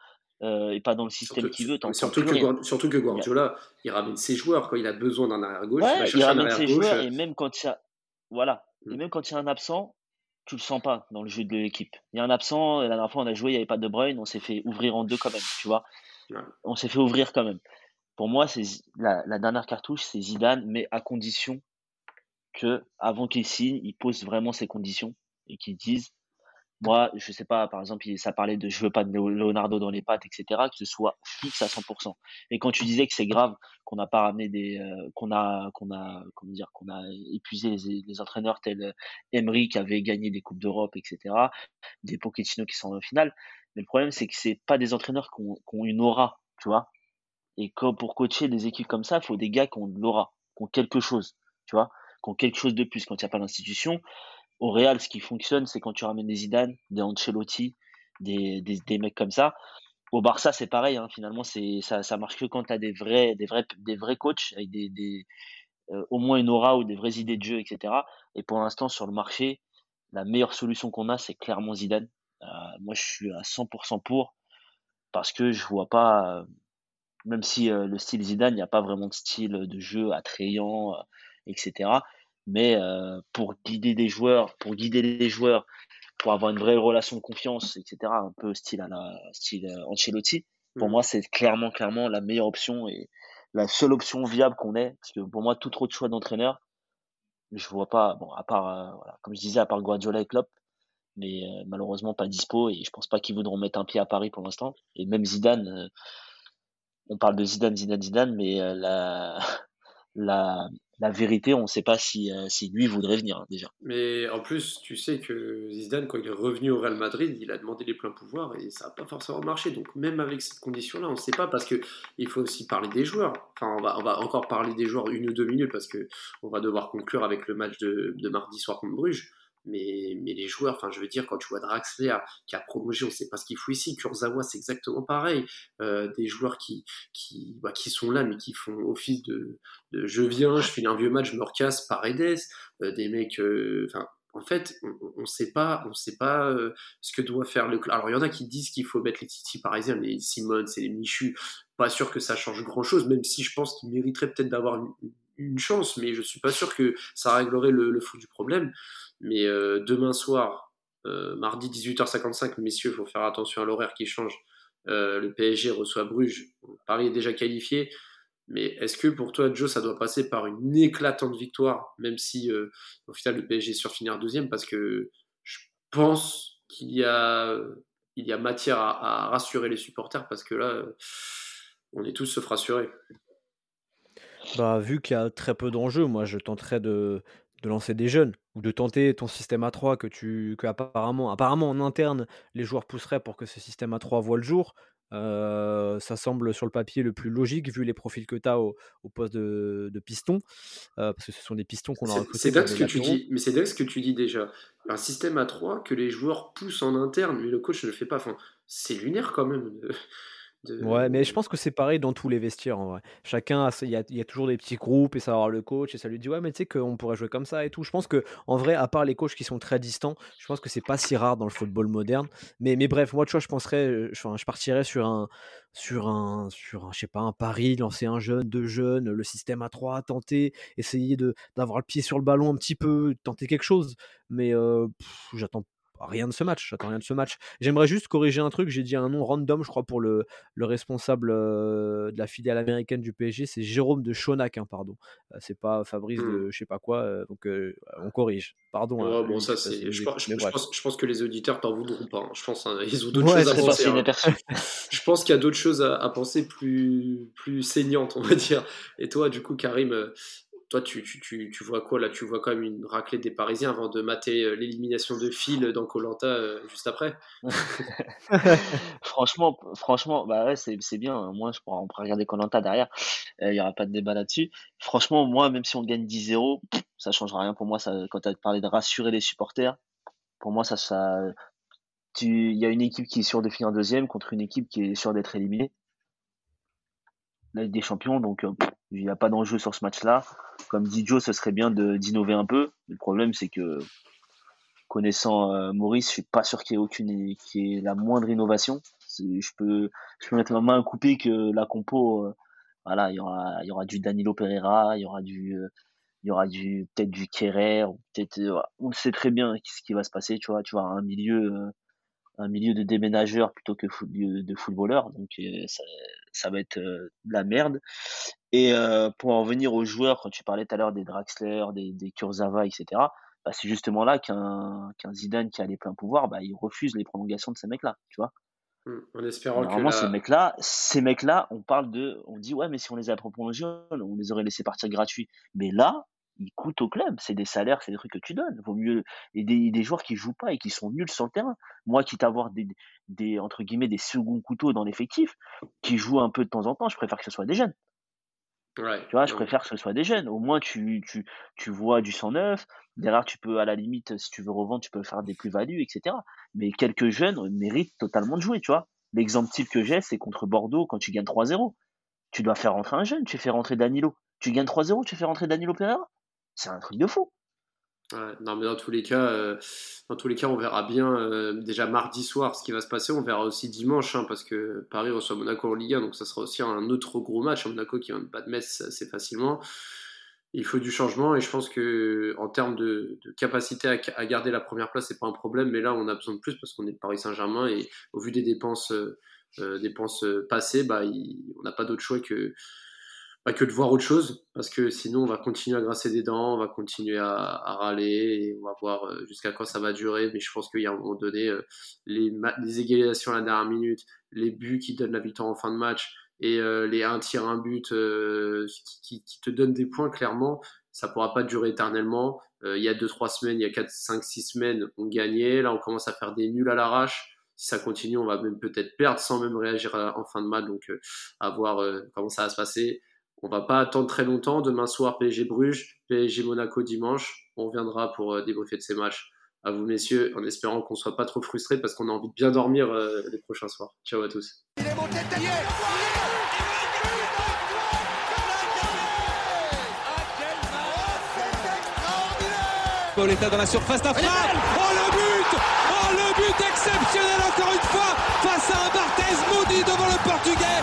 euh, est pas dans le système qu'il veut, t'entends surtout plus que, rien. Surtout que Guardiola, il ramène ses joueurs quand il a besoin d'un arrière-gauche. il Ouais, ramène ses joueurs et même quand il y a, voilà, et Mm. même quand il y a un absent, tu le sens pas dans le jeu de l'équipe. Il y a un absent, la dernière fois on a joué, il n'y avait pas de Bruyne, on s'est fait ouvrir en deux quand même, tu vois. Ouais. On s'est fait ouvrir quand même. Pour moi, c'est la, dernière cartouche, c'est Zidane, mais à condition que, avant qu'il signe, il pose vraiment ses conditions et qu'il dise moi, je sais pas, par exemple, ça parlait de je veux pas de Leonardo dans les pattes, etc., que ce soit fixe à 100%. Et quand tu disais que c'est grave qu'on n'a pas ramené des, euh, qu'on a, qu'on a, comment dire, qu'on a épuisé les, entraîneurs tels Emery qui avait gagné des coupes d'Europe, etc., des Pochettino qui sont en finale. Mais le problème, c'est que c'est pas des entraîneurs qui ont, une aura, tu vois. Et comme pour coacher des équipes comme ça, il faut des gars qui ont de l'aura, qui ont quelque chose, tu vois, qui ont quelque chose de plus quand il n'y a pas d'institution au Real, ce qui fonctionne, c'est quand tu ramènes des Zidane, des Ancelotti, des, des, mecs comme ça. Au Barça, c'est pareil. Hein. finalement, c'est ça, ça marche que quand tu as des vrais, des vrais, des vrais coachs avec des, des euh, au moins une aura ou des vraies idées de jeu, etc. Et pour l'instant, sur le marché, la meilleure solution qu'on a, c'est clairement Zidane. Euh, moi, je suis à 100% pour parce que je vois pas, euh, même si le style Zidane, il n'y a pas vraiment de style de jeu attrayant, etc mais euh, pour guider des joueurs, pour guider les joueurs, pour avoir une vraie relation de confiance, etc. Un peu style à la style euh, Ancelotti. Pour mm. moi, c'est clairement, clairement la meilleure option et la seule option viable qu'on ait. Parce que pour moi, tout autre choix d'entraîneur, je vois pas. Bon, à part, euh, voilà, comme je disais, à part Guardiola et Klopp, mais malheureusement pas dispo et je pense pas qu'ils voudront mettre un pied à Paris pour l'instant. Et même Zidane, on parle de Zidane, Zidane, Zidane, mais la la la vérité, on ne sait pas si, euh, si lui voudrait venir hein, déjà. Mais en plus, tu sais que Zidane, quand il est revenu au Real Madrid, il a demandé les pleins pouvoirs et ça n'a pas forcément marché. Donc même avec cette condition-là, on ne sait pas parce que il faut aussi parler des joueurs. Enfin, on va, on va encore parler des joueurs une ou deux minutes parce que on va devoir conclure avec le match de, de mardi soir contre Bruges mais, mais les joueurs, enfin je veux dire, quand tu vois Draxler qui a prolongé, on ne sait pas ce qu'il fout ici, Kurzawa c'est exactement pareil, euh, des joueurs qui, qui, bah, qui sont là mais qui font office de, de je viens, je fais un vieux match, je me recasse, Paredes, euh, des mecs, euh, enfin en fait, on ne sait pas, on sait pas euh, ce que doit faire le club. Alors, il y en a qui disent qu'il faut mettre les Titi parisiens, les Simone, c'est les Michu. Pas sûr que ça change grand chose, même si je pense qu'ils mériteraient peut-être d'avoir une, une, chance, mais je suis pas sûr que ça réglerait le, le fou du problème. Mais euh, demain soir, euh, mardi 18h55, messieurs, il faut faire attention à l'horaire qui change. Euh, le PSG reçoit Bruges. Paris est déjà qualifié. Mais est-ce que pour toi, Joe, ça doit passer par une éclatante victoire, même si au final le PSG surfinir deuxième? Parce que je pense qu'il y a, il y a matière à, rassurer les supporters, parce que là, on est tous se rassurer. Bah, vu qu'il y a très peu d'enjeux, moi je tenterais de, de lancer des jeunes ou de tenter ton système à 3 que tu que apparemment apparemment en interne les joueurs pousseraient pour que ce système à 3 voit le jour. Euh, ça semble sur le papier le plus logique vu les profils que tu as au, poste de, piston, euh, parce que ce sont des pistons qu'on a recrutés. C'est dingue ce que tu dis, mais c'est dingue ce que tu dis déjà. Un système à 3 que les joueurs poussent en interne, mais le coach ne le fait pas. Enfin, c'est lunaire quand même. Ouais, mais je pense que c'est pareil dans tous les vestiaires en vrai. Chacun, il y y a toujours des petits groupes et ça va voir le coach et ça lui dit ouais mais tu sais qu'on pourrait jouer comme ça et tout. Je pense que en vrai, à part les coachs qui sont très distants, je pense que c'est pas si rare dans le football moderne. Mais, mais bref, moi tu vois, je penserais, euh, je, je partirais sur un, sur un, sur un, je sais pas, un pari, lancer un jeune, deux jeunes, le système à trois, tenter, essayer de d'avoir le pied sur le ballon un petit peu, tenter quelque chose. Mais euh, j'attends rien de ce match. J'attends rien de ce match. J'aimerais juste corriger un truc. J'ai dit un nom random, je crois, pour le, le responsable euh, de la filiale américaine du PSG. C'est Jérôme de Chonac, hein, pardon. Euh, c'est pas Fabrice de hmm. je sais pas quoi. Euh, donc on corrige. Pardon. Hein, bon, ça, c'est. Je, pense, que les auditeurs t'en voudront pas. Hein. Je pense hein, ils ont d'autres choses à penser. je pense qu'il y a d'autres choses à, à, penser plus, plus saignantes, on va dire. Et toi, du coup, Karim, toi, tu, tu, tu, tu, vois quoi là Tu vois quand même une raclée des Parisiens avant de mater euh, l'élimination de Phil dans Colanta euh, juste après Franchement, franchement bah c'est bien. Moi, je pourrais, on pourrait regarder Colanta derrière. Il n'y aura pas de débat là-dessus. Franchement, moi, même si on gagne 10-0, ça ne changera rien pour moi. Ça, quand tu as parlé de rassurer les supporters, pour moi, ça, ça, il y a une équipe qui est sûre de finir deuxième contre une équipe qui est sûre d'être éliminée Ligue des Champions, donc euh, il n'y a pas d'enjeu sur ce match-là. Comme dit Joe, ce serait bien d'innover un peu. le problème, c'est que connaissant euh, Maurice, je suis pas sûr qu'il y ait aucune, qu'il ait la moindre innovation. Je peux, je peux mettre ma main à couper que la compo, euh, voilà, il y aura, y aura du Danilo Pereira, il y aura du, il y aura du, peut-être du Kerrer, on sait très bien ce qui va se passer, tu vois, tu vois, un milieu, un milieu de déménageurs plutôt que de footballeurs. Donc euh, ça, ça va être euh, de la merde. Et euh, pour en venir aux joueurs, quand tu parlais tout à l'heure des Draxler, des, des Kurzawa, etc., bah, c'est justement là qu'un qu'un Zidane qui a les pleins pouvoirs, bah, il refuse les prolongations de ces mecs-là, tu vois. Hmm, en espérant que ces la- mecs-là, ces mecs-là, on parle de, on dit ouais, mais si on les a prolongés, on les aurait laissés partir gratuits. Mais là, ils coûtent au club. C'est des salaires, c'est des trucs que tu donnes. Vaut mieux et des, des joueurs qui jouent pas et qui sont nuls sur le terrain. Moi, quitte à avoir des, des entre guillemets des seconds couteaux dans l'effectif, qui jouent un peu de temps en temps, je préfère que ce soit des jeunes. Ouais, Tu vois, je préfère que ce soit des jeunes. Au moins, tu, tu, tu vois du 109. Derrière, tu peux, à la limite, si tu veux revendre, tu peux faire des plus-values, etc. Mais quelques jeunes méritent totalement de jouer, tu vois. L'exemple type que j'ai, c'est contre Bordeaux quand tu gagnes 3-0. Tu dois faire rentrer un jeune, tu fais rentrer Danilo. Tu gagnes 3-0, tu fais rentrer Danilo Pereira. C'est un truc de fou. Non, mais dans tous les cas, euh, dans tous les cas, on verra bien euh, déjà mardi soir ce qui va se passer. On verra aussi dimanche, hein, parce que Paris reçoit Monaco en Ligue 1, donc ça sera aussi un autre gros match. Monaco qui pas de Metz assez facilement. Il faut du changement et je pense que en termes de, capacité à, garder la première place, c'est pas un problème. Mais là, on a besoin de plus parce qu'on est de Paris Saint-Germain et au vu des dépenses, euh, dépenses passées, bah, on n'a pas d'autre choix que pas que de voir autre chose, parce que sinon on va continuer à grasser des dents, on va continuer à, à râler, et on va voir euh, jusqu'à quand ça va durer, mais je pense qu'il y a un moment donné, euh, les, les égalisations à la dernière minute, les buts qui donnent la victoire en fin de match, et euh, les un tir, un but euh, qui, qui- qui te donnent des points, clairement, ça pourra pas durer éternellement. Euh, il y a 2-3 semaines, il y a 4, 5, 6 semaines, on gagnait, là on commence à faire des nuls à l'arrache. Si ça continue, on va même peut-être perdre sans même réagir à- en fin de match, donc euh, à voir euh, comment ça va se passer. On va pas attendre très longtemps. Demain soir, PSG Bruges, PSG Monaco dimanche. On reviendra pour euh, débriefer de ces matchs. À vous, messieurs, en espérant qu'on soit pas trop frustrés parce qu'on a envie de bien dormir euh, les prochains soirs. Ciao à tous. Pauletta dans la surface d'affaire. Oh le but Oh le but exceptionnel encore une fois face à un Barthez maudit devant le portugais.